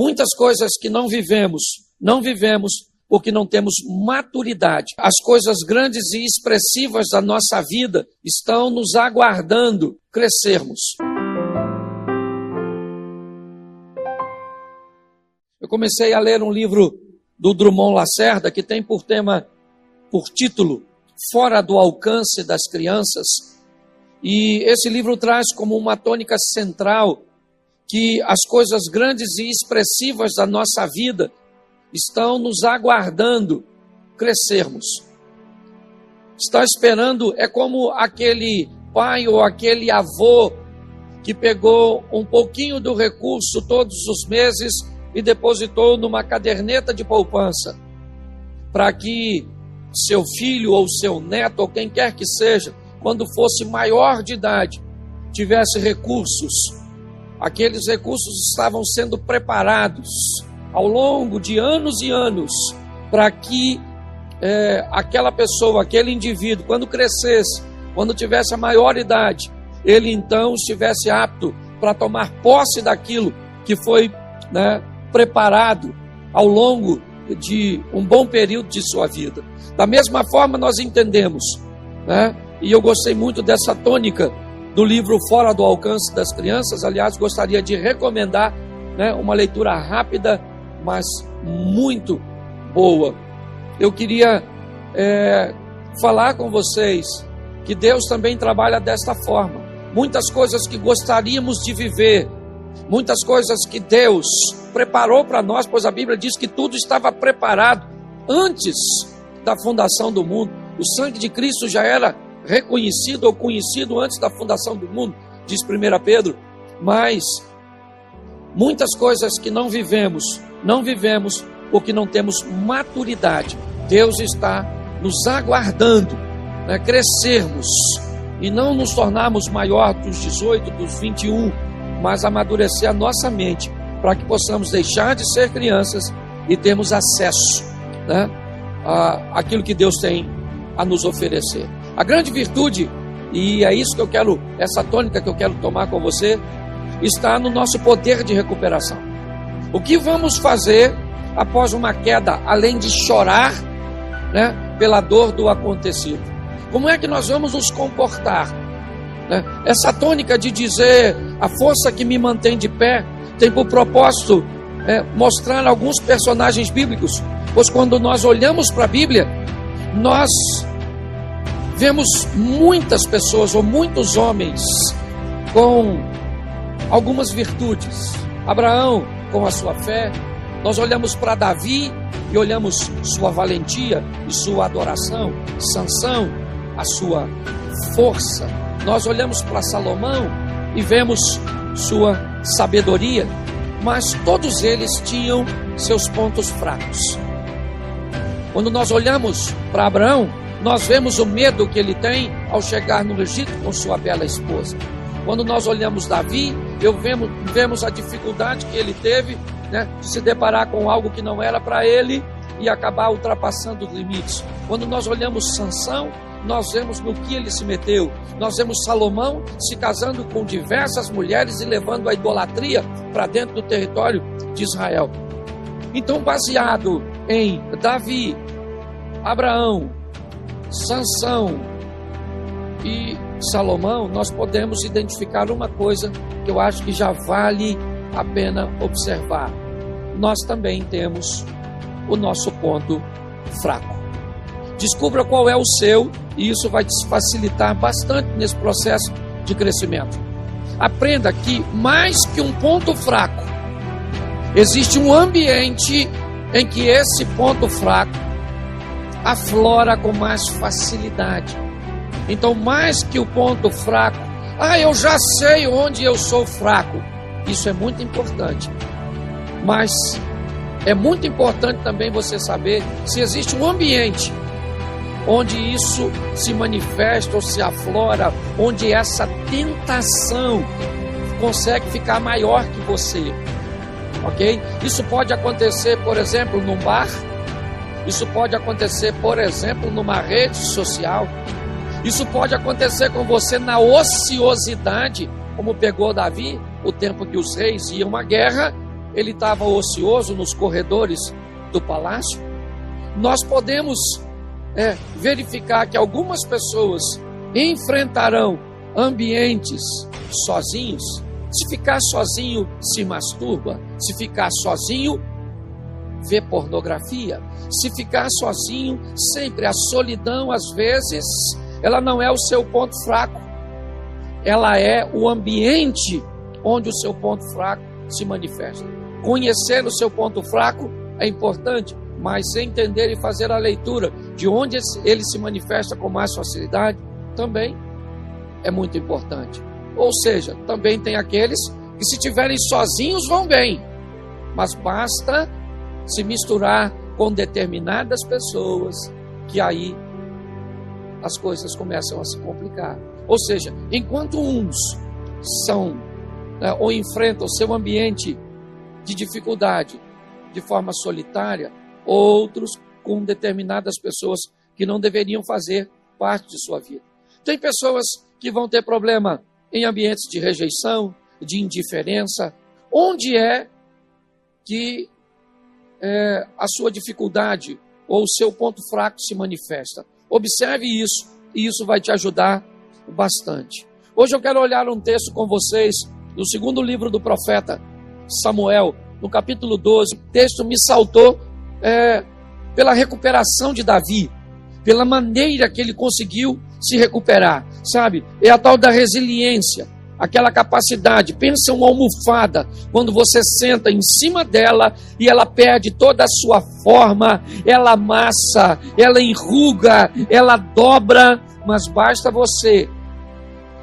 Muitas coisas que não vivemos, não vivemos porque não temos maturidade. As coisas grandes e expressivas da nossa vida estão nos aguardando crescermos. Eu comecei a ler um livro do Drummond Lacerda que tem por tema, por título, Fora do Alcance das Crianças. E esse livro traz como uma tônica central que as coisas grandes e expressivas da nossa vida estão nos aguardando crescermos. Está esperando, é como aquele pai ou aquele avô que pegou um pouquinho do recurso todos os meses e depositou numa caderneta de poupança, para que seu filho ou seu neto ou quem quer que seja, quando fosse maior de idade, tivesse recursos. Aqueles recursos estavam sendo preparados ao longo de anos e anos para que é, aquela pessoa, aquele indivíduo, quando crescesse, quando tivesse a maior idade, ele então estivesse apto para tomar posse daquilo que foi né, preparado ao longo de um bom período de sua vida. Da mesma forma, nós entendemos, né, e eu gostei muito dessa tônica do livro Fora do Alcance das Crianças. Aliás, gostaria de recomendar né, uma leitura rápida mas muito boa. Eu queria é, falar com vocês que Deus também trabalha desta forma. Muitas coisas que gostaríamos de viver, muitas coisas que Deus preparou para nós, pois a Bíblia diz que tudo estava preparado antes da fundação do mundo. O sangue de Cristo já era reconhecido ou conhecido antes da fundação do mundo, diz 1 Pedro. Mas muitas coisas que não vivemos, não vivemos porque não temos maturidade. Deus está nos aguardando, né, crescermos e não nos tornarmos maior dos 18, dos 21, mas amadurecer a nossa mente para que possamos deixar de ser crianças e termos acesso né, a aquilo que Deus tem a nos oferecer. A grande virtude, e é isso que eu quero, essa tônica que eu quero tomar com você, está no nosso poder de recuperação. O que vamos fazer após uma queda, além de chorar né, pela dor do acontecido? Como é que nós vamos nos comportar? Né? Essa tônica de dizer a força que me mantém de pé tem por propósito é, mostrar alguns personagens bíblicos, pois quando nós olhamos para a Bíblia, nós vemos muitas pessoas ou muitos homens com algumas virtudes. Abraão, com a sua fé. Nós olhamos para Davi e olhamos sua valentia e sua adoração, Sansão, a sua força. Nós olhamos para Salomão e vemos sua sabedoria, mas todos eles tinham seus pontos fracos. Quando nós olhamos para Abraão, nós vemos o medo que ele tem ao chegar no Egito com sua bela esposa. Quando nós olhamos Davi, eu vemos, vemos a dificuldade que ele teve né, de se deparar com algo que não era para ele e acabar ultrapassando os limites. Quando nós olhamos Sansão, nós vemos no que ele se meteu. Nós vemos Salomão se casando com diversas mulheres e levando a idolatria para dentro do território de Israel. Então, baseado em Davi, Abraão, Sansão e Salomão, nós podemos identificar uma coisa que eu acho que já vale a pena observar. Nós também temos o nosso ponto fraco. Descubra qual é o seu e isso vai te facilitar bastante nesse processo de crescimento. Aprenda que mais que um ponto fraco, existe um ambiente em que esse ponto fraco aflora com mais facilidade então, mais que o ponto fraco, ah, eu já sei onde eu sou fraco. Isso é muito importante. Mas é muito importante também você saber se existe um ambiente onde isso se manifesta ou se aflora, onde essa tentação consegue ficar maior que você. Ok? Isso pode acontecer, por exemplo, num bar. Isso pode acontecer, por exemplo, numa rede social. Isso pode acontecer com você na ociosidade, como pegou Davi, o tempo que os reis iam à guerra, ele estava ocioso nos corredores do palácio. Nós podemos é, verificar que algumas pessoas enfrentarão ambientes sozinhos. Se ficar sozinho, se masturba. Se ficar sozinho, vê pornografia. Se ficar sozinho, sempre a solidão, às vezes, ela não é o seu ponto fraco. Ela é o ambiente onde o seu ponto fraco se manifesta. Conhecer o seu ponto fraco é importante, mas entender e fazer a leitura de onde ele se manifesta com mais facilidade também é muito importante. Ou seja, também tem aqueles que se tiverem sozinhos vão bem, mas basta se misturar com determinadas pessoas que aí as coisas começam a se complicar. Ou seja, enquanto uns são né, ou enfrentam seu ambiente de dificuldade de forma solitária, outros com determinadas pessoas que não deveriam fazer parte de sua vida. Tem pessoas que vão ter problema em ambientes de rejeição, de indiferença. Onde é que é, a sua dificuldade ou o seu ponto fraco se manifesta? Observe isso e isso vai te ajudar bastante. Hoje eu quero olhar um texto com vocês do segundo livro do profeta Samuel, no capítulo 12. O texto me saltou é, pela recuperação de Davi, pela maneira que ele conseguiu se recuperar, sabe? É a tal da resiliência, aquela capacidade. Pensa uma almofada, quando você senta em cima dela e ela perde toda a sua forma, ela amassa, ela enruga, ela dobra, mas basta você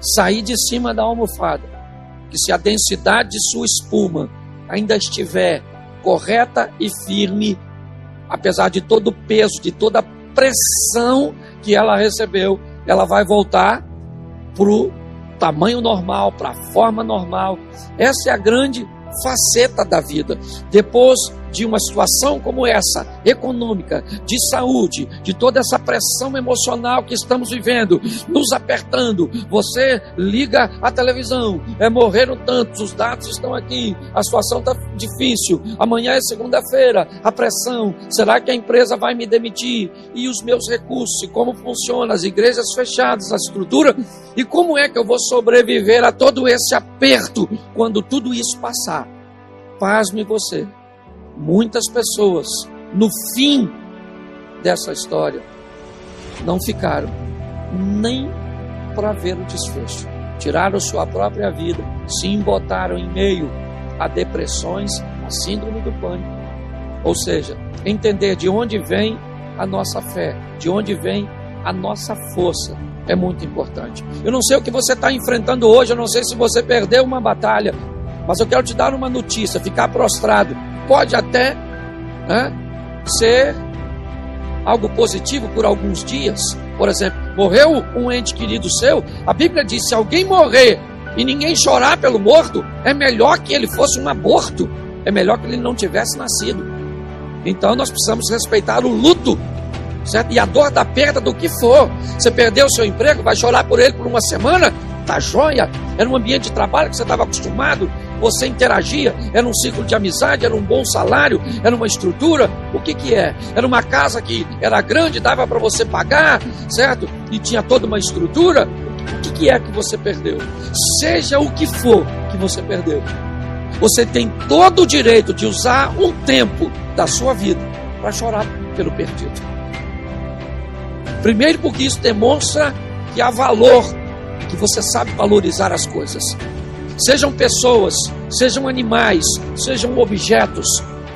sair de cima da almofada, que se a densidade de sua espuma ainda estiver correta e firme, apesar de todo o peso, de toda a pressão que ela recebeu, ela vai voltar para o tamanho normal, para a forma normal. Essa é a grande faceta da vida. Depois de uma situação como essa, econômica, de saúde, de toda essa pressão emocional que estamos vivendo, nos apertando, você liga a televisão, é morreram tantos, os dados estão aqui, a situação está difícil, amanhã é segunda-feira, a pressão, será que a empresa vai me demitir? E os meus recursos, como funciona, as igrejas fechadas, a estrutura, e como é que eu vou sobreviver a todo esse aperto quando tudo isso passar? Pasme você muitas pessoas, no fim dessa história, não ficaram nem para ver o desfecho. Tiraram sua própria vida, se embotaram em meio a depressões, a síndrome do pânico. Ou seja, entender de onde vem a nossa fé, de onde vem a nossa força, é muito importante. Eu não sei o que você está enfrentando hoje, eu não sei se você perdeu uma batalha, mas eu quero te dar uma notícia: ficar prostrado pode até né, ser algo positivo por alguns dias. Por exemplo, morreu um ente querido seu, a Bíblia diz: se alguém morrer e ninguém chorar pelo morto, é melhor que ele fosse um aborto, é melhor que ele não tivesse nascido. Então nós precisamos respeitar o luto, certo? E a dor da perda do que for. Você perdeu o seu emprego, vai chorar por ele por uma semana? Tá joia? Era um ambiente de trabalho que você estava acostumado, você interagia, era um ciclo de amizade, era um bom salário, era uma estrutura. O que, que é? Era uma casa que era grande, dava para você pagar, certo? E tinha toda uma estrutura. O que, que é que você perdeu? Seja o que for que você perdeu, você tem todo o direito de usar um tempo da sua vida para chorar pelo perdido. Primeiro, porque isso demonstra que há valor, que você sabe valorizar as coisas sejam pessoas, sejam animais, sejam objetos,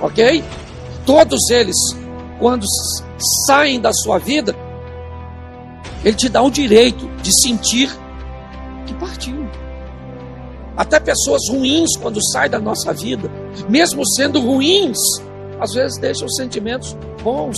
ok? Todos eles, quando saem da sua vida, ele te dá o direito de sentir que partiu. Até pessoas ruins, quando saem da nossa vida, mesmo sendo ruins, às vezes deixam sentimentos bons.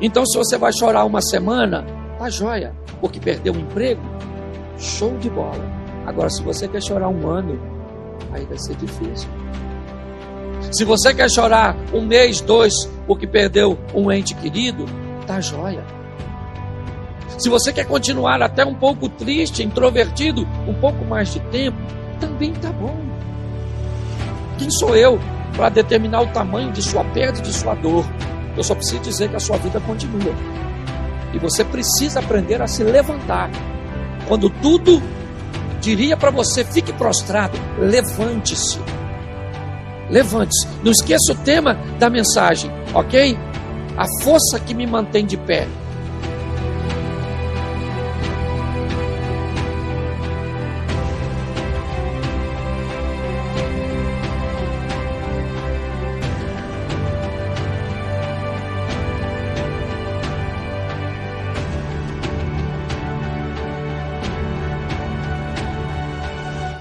Então, se você vai chorar uma semana, tá joia, porque perdeu o emprego, show de bola. Agora, se você quer chorar um ano, aí vai ser difícil. Se você quer chorar um mês, dois, porque perdeu um ente querido, tá joia. Se você quer continuar até um pouco triste, introvertido, um pouco mais de tempo, também tá bom. Quem sou eu para determinar o tamanho de sua perda e de sua dor? Eu só preciso dizer que a sua vida continua. E você precisa aprender a se levantar. Quando tudo diria para você, fique prostrado, levante-se. Levante-se. Não esqueça o tema da mensagem, ok? A força que me mantém de pé